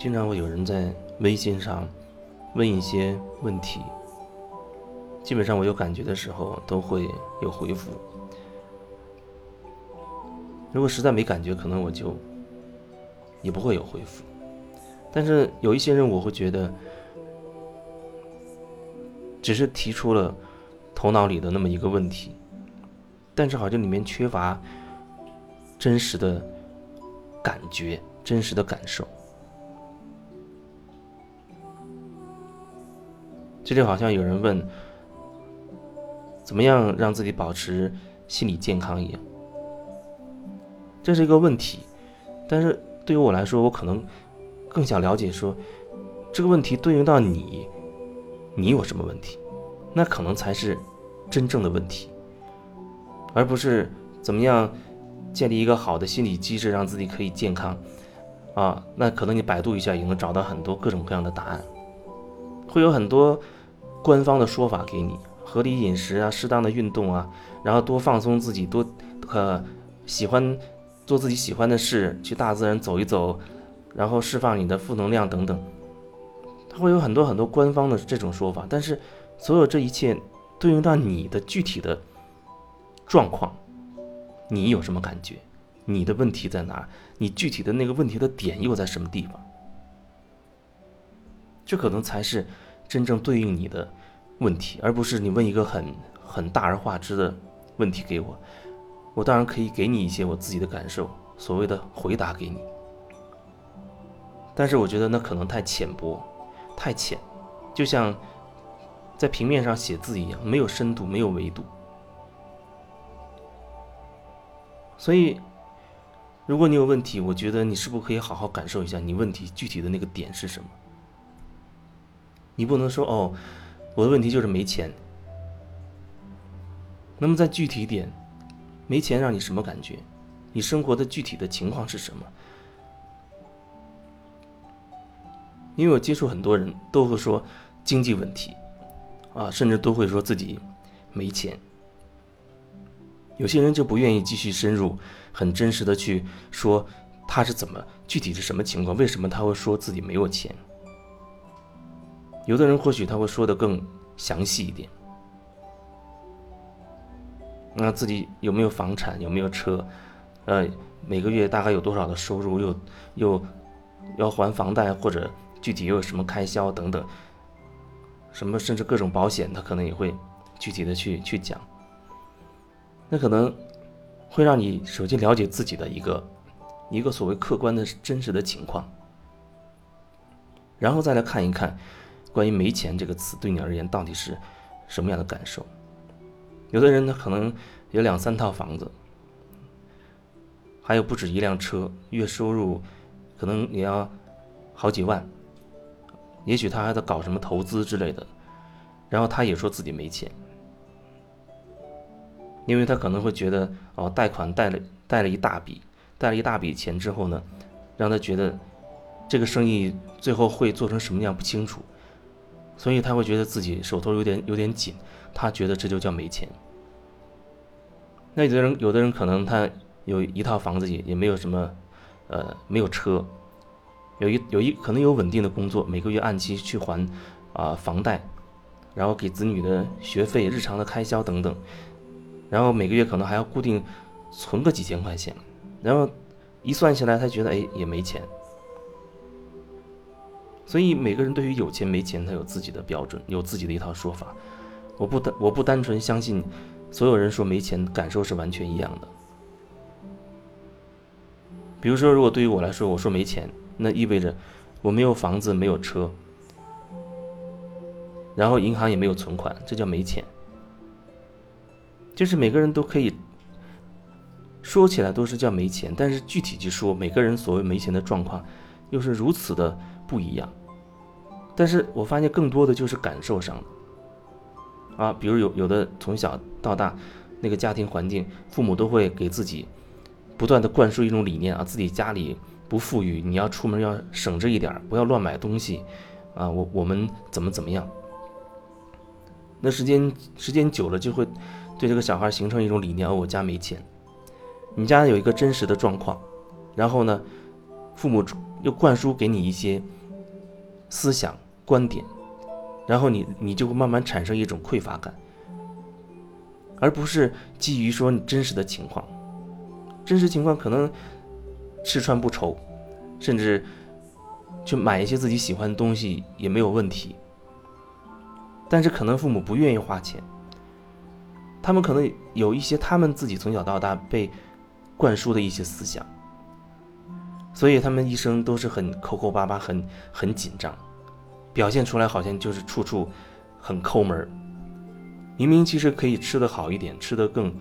经常会有人在微信上问一些问题，基本上我有感觉的时候都会有回复。如果实在没感觉，可能我就也不会有回复。但是有一些人，我会觉得只是提出了头脑里的那么一个问题，但是好像里面缺乏真实的感觉、真实的感受。这就好像有人问，怎么样让自己保持心理健康一样。这是一个问题，但是对于我来说，我可能更想了解说，这个问题对应到你，你有什么问题？那可能才是真正的问题，而不是怎么样建立一个好的心理机制，让自己可以健康。啊，那可能你百度一下也能找到很多各种各样的答案，会有很多官方的说法给你，合理饮食啊，适当的运动啊，然后多放松自己，多呃喜欢。做自己喜欢的事，去大自然走一走，然后释放你的负能量等等，它会有很多很多官方的这种说法。但是，所有这一切对应到你的具体的状况，你有什么感觉？你的问题在哪？你具体的那个问题的点又在什么地方？这可能才是真正对应你的问题，而不是你问一个很很大而化之的问题给我。我当然可以给你一些我自己的感受，所谓的回答给你，但是我觉得那可能太浅薄，太浅，就像在平面上写字一样，没有深度，没有维度。所以，如果你有问题，我觉得你是不是可以好好感受一下你问题具体的那个点是什么？你不能说哦，我的问题就是没钱。那么再具体点。没钱让你什么感觉？你生活的具体的情况是什么？因为我接触很多人都会说经济问题，啊，甚至都会说自己没钱。有些人就不愿意继续深入、很真实的去说他是怎么具体是什么情况，为什么他会说自己没有钱？有的人或许他会说的更详细一点。那自己有没有房产，有没有车，呃，每个月大概有多少的收入，又又要还房贷，或者具体又有什么开销等等，什么甚至各种保险，他可能也会具体的去去讲。那可能会让你首先了解自己的一个一个所谓客观的真实的情况，然后再来看一看关于“没钱”这个词对你而言到底是什么样的感受。有的人呢，可能有两三套房子，还有不止一辆车，月收入可能也要好几万。也许他还在搞什么投资之类的，然后他也说自己没钱，因为他可能会觉得哦，贷款贷了贷了一大笔，贷了一大笔钱之后呢，让他觉得这个生意最后会做成什么样不清楚，所以他会觉得自己手头有点有点紧。他觉得这就叫没钱。那有的人，有的人可能他有一套房子，也也没有什么，呃，没有车，有一有一可能有稳定的工作，每个月按期去还啊房贷，然后给子女的学费、日常的开销等等，然后每个月可能还要固定存个几千块钱，然后一算下来，他觉得哎也没钱。所以每个人对于有钱没钱，他有自己的标准，有自己的一套说法。我不单我不单纯相信，所有人说没钱感受是完全一样的。比如说，如果对于我来说，我说没钱，那意味着我没有房子，没有车，然后银行也没有存款，这叫没钱。就是每个人都可以说起来都是叫没钱，但是具体去说，每个人所谓没钱的状况又是如此的不一样。但是我发现更多的就是感受上的。啊，比如有有的从小到大，那个家庭环境，父母都会给自己不断的灌输一种理念啊，自己家里不富裕，你要出门要省着一点，不要乱买东西，啊，我我们怎么怎么样？那时间时间久了，就会对这个小孩形成一种理念：哦，我家没钱。你家有一个真实的状况，然后呢，父母又灌输给你一些思想观点，然后你你就会慢慢产生一种匮乏感，而不是基于说你真实的情况，真实情况可能吃穿不愁，甚至去买一些自己喜欢的东西也没有问题，但是可能父母不愿意花钱，他们可能有一些他们自己从小到大被灌输的一些思想。所以他们一生都是很抠抠巴巴，很很紧张，表现出来好像就是处处很抠门儿明明其实可以吃得好一点，吃得更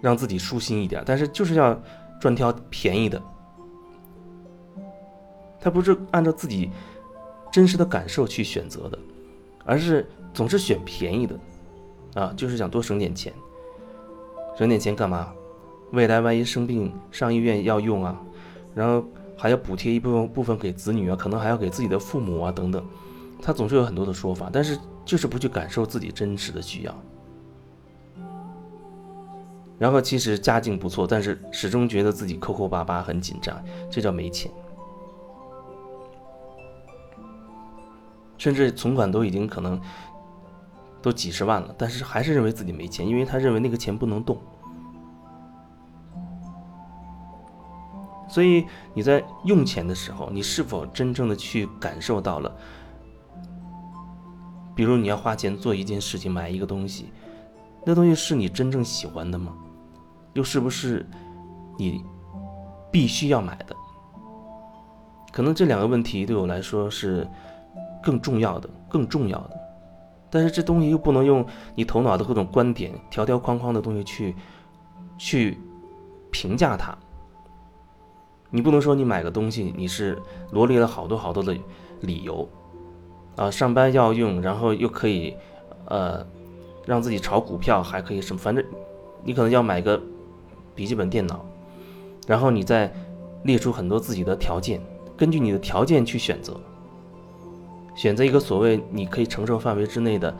让自己舒心一点，但是就是要专挑便宜的。他不是按照自己真实的感受去选择的，而是总是选便宜的，啊，就是想多省点钱。省点钱干嘛？未来万一生病上医院要用啊。然后还要补贴一部分部分给子女啊，可能还要给自己的父母啊等等，他总是有很多的说法，但是就是不去感受自己真实的需要。然后其实家境不错，但是始终觉得自己抠抠巴巴很紧张，这叫没钱。甚至存款都已经可能都几十万了，但是还是认为自己没钱，因为他认为那个钱不能动。所以你在用钱的时候，你是否真正的去感受到了？比如你要花钱做一件事情，买一个东西，那东西是你真正喜欢的吗？又是不是你必须要买的？可能这两个问题对我来说是更重要的、更重要的。但是这东西又不能用你头脑的各种观点、条条框框的东西去去评价它。你不能说你买个东西，你是罗列了好多好多的理由，啊，上班要用，然后又可以，呃，让自己炒股票，还可以什么，反正你可能要买个笔记本电脑，然后你再列出很多自己的条件，根据你的条件去选择，选择一个所谓你可以承受范围之内的，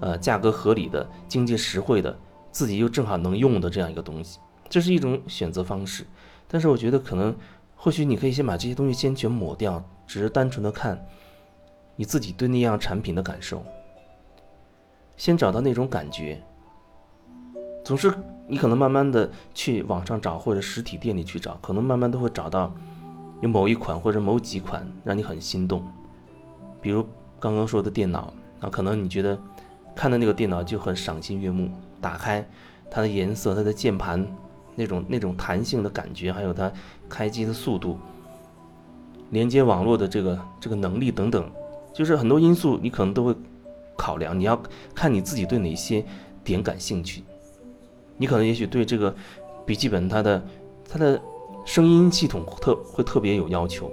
呃，价格合理的、经济实惠的、自己又正好能用的这样一个东西，这是一种选择方式。但是我觉得可能，或许你可以先把这些东西先全抹掉，只是单纯的看你自己对那样产品的感受，先找到那种感觉。总是你可能慢慢的去网上找或者实体店里去找，可能慢慢都会找到有某一款或者某几款让你很心动。比如刚刚说的电脑那，可能你觉得看的那个电脑就很赏心悦目，打开它的颜色、它的键盘。那种那种弹性的感觉，还有它开机的速度、连接网络的这个这个能力等等，就是很多因素你可能都会考量。你要看你自己对哪些点感兴趣。你可能也许对这个笔记本它的它的声音系统特会特别有要求，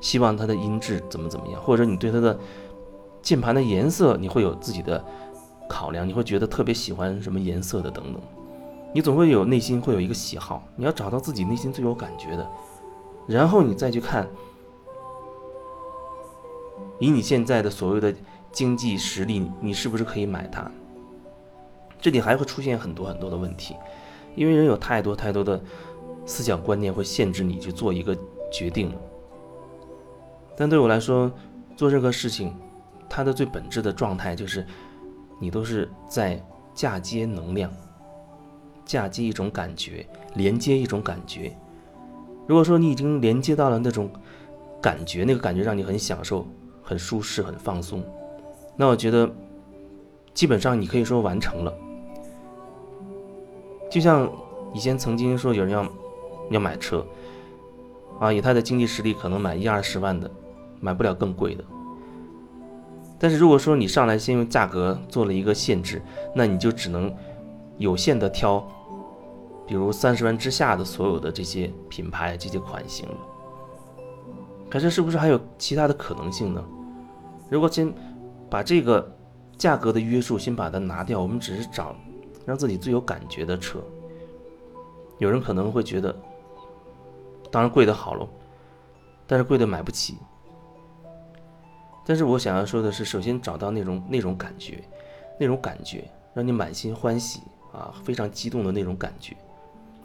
希望它的音质怎么怎么样，或者你对它的键盘的颜色你会有自己的考量，你会觉得特别喜欢什么颜色的等等。你总会有内心会有一个喜好，你要找到自己内心最有感觉的，然后你再去看，以你现在的所谓的经济实力，你是不是可以买它？这里还会出现很多很多的问题，因为人有太多太多的思想观念会限制你去做一个决定。但对我来说，做任何事情，它的最本质的状态就是，你都是在嫁接能量。嫁接一种感觉，连接一种感觉。如果说你已经连接到了那种感觉，那个感觉让你很享受、很舒适、很放松，那我觉得基本上你可以说完成了。就像以前曾经说有人要要买车，啊，以他的经济实力可能买一二十万的，买不了更贵的。但是如果说你上来先用价格做了一个限制，那你就只能。有限的挑，比如三十万之下的所有的这些品牌、这些款型了。可是，是不是还有其他的可能性呢？如果先把这个价格的约束先把它拿掉，我们只是找让自己最有感觉的车。有人可能会觉得，当然贵的好喽，但是贵的买不起。但是我想要说的是，首先找到那种那种感觉，那种感觉让你满心欢喜。啊，非常激动的那种感觉。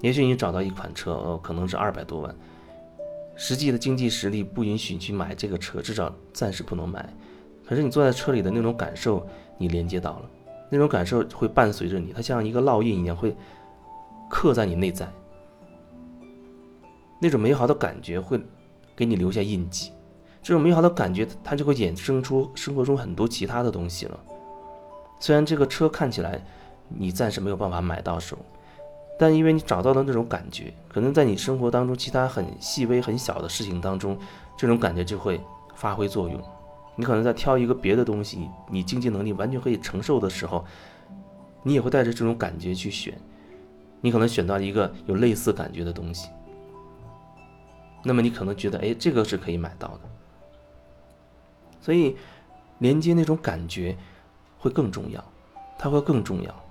也许你找到一款车，呃，可能是二百多万，实际的经济实力不允许你去买这个车，至少暂时不能买。可是你坐在车里的那种感受，你连接到了，那种感受会伴随着你，它像一个烙印一样，会刻在你内在。那种美好的感觉会给你留下印记，这种美好的感觉，它就会衍生出生活中很多其他的东西了。虽然这个车看起来你暂时没有办法买到手，但因为你找到了那种感觉，可能在你生活当中其他很细微很小的事情当中，这种感觉就会发挥作用。你可能在挑一个别的东西，你经济能力完全可以承受的时候，你也会带着这种感觉去选，你可能选到一个有类似感觉的东西。那么你可能觉得，哎，这个是可以买到的，所以连接那种感觉会更重要，它会更重要。